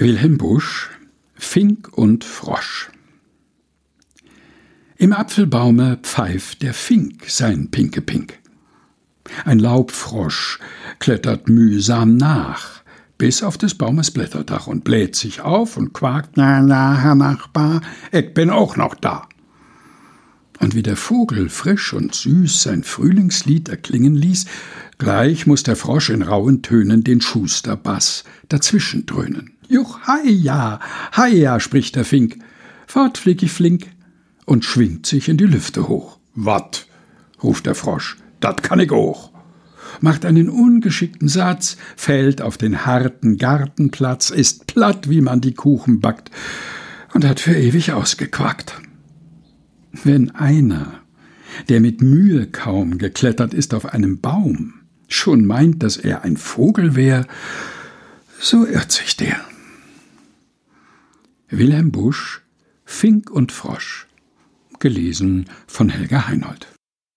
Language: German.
Wilhelm Busch Fink und Frosch Im Apfelbaume pfeift der Fink sein Pinkepink. Ein Laubfrosch klettert mühsam nach, bis auf des Baumes Blätterdach und bläht sich auf und quakt, na, na, Herr Nachbar, ich bin auch noch da. Und wie der Vogel frisch und süß sein Frühlingslied erklingen ließ, gleich muss der Frosch in rauen Tönen den Schusterbass dazwischen dröhnen. Juch, heia, heia, spricht der Fink. Fort flieg ich flink und schwingt sich in die Lüfte hoch. Wat? ruft der Frosch, dat kann ich auch. Macht einen ungeschickten Satz, fällt auf den harten Gartenplatz, ist platt, wie man die Kuchen backt und hat für ewig ausgequackt. Wenn einer, der mit Mühe kaum geklettert ist auf einem Baum, schon meint, dass er ein Vogel wär, so irrt sich der. Wilhelm Busch Fink und Frosch. Gelesen von Helga Heinold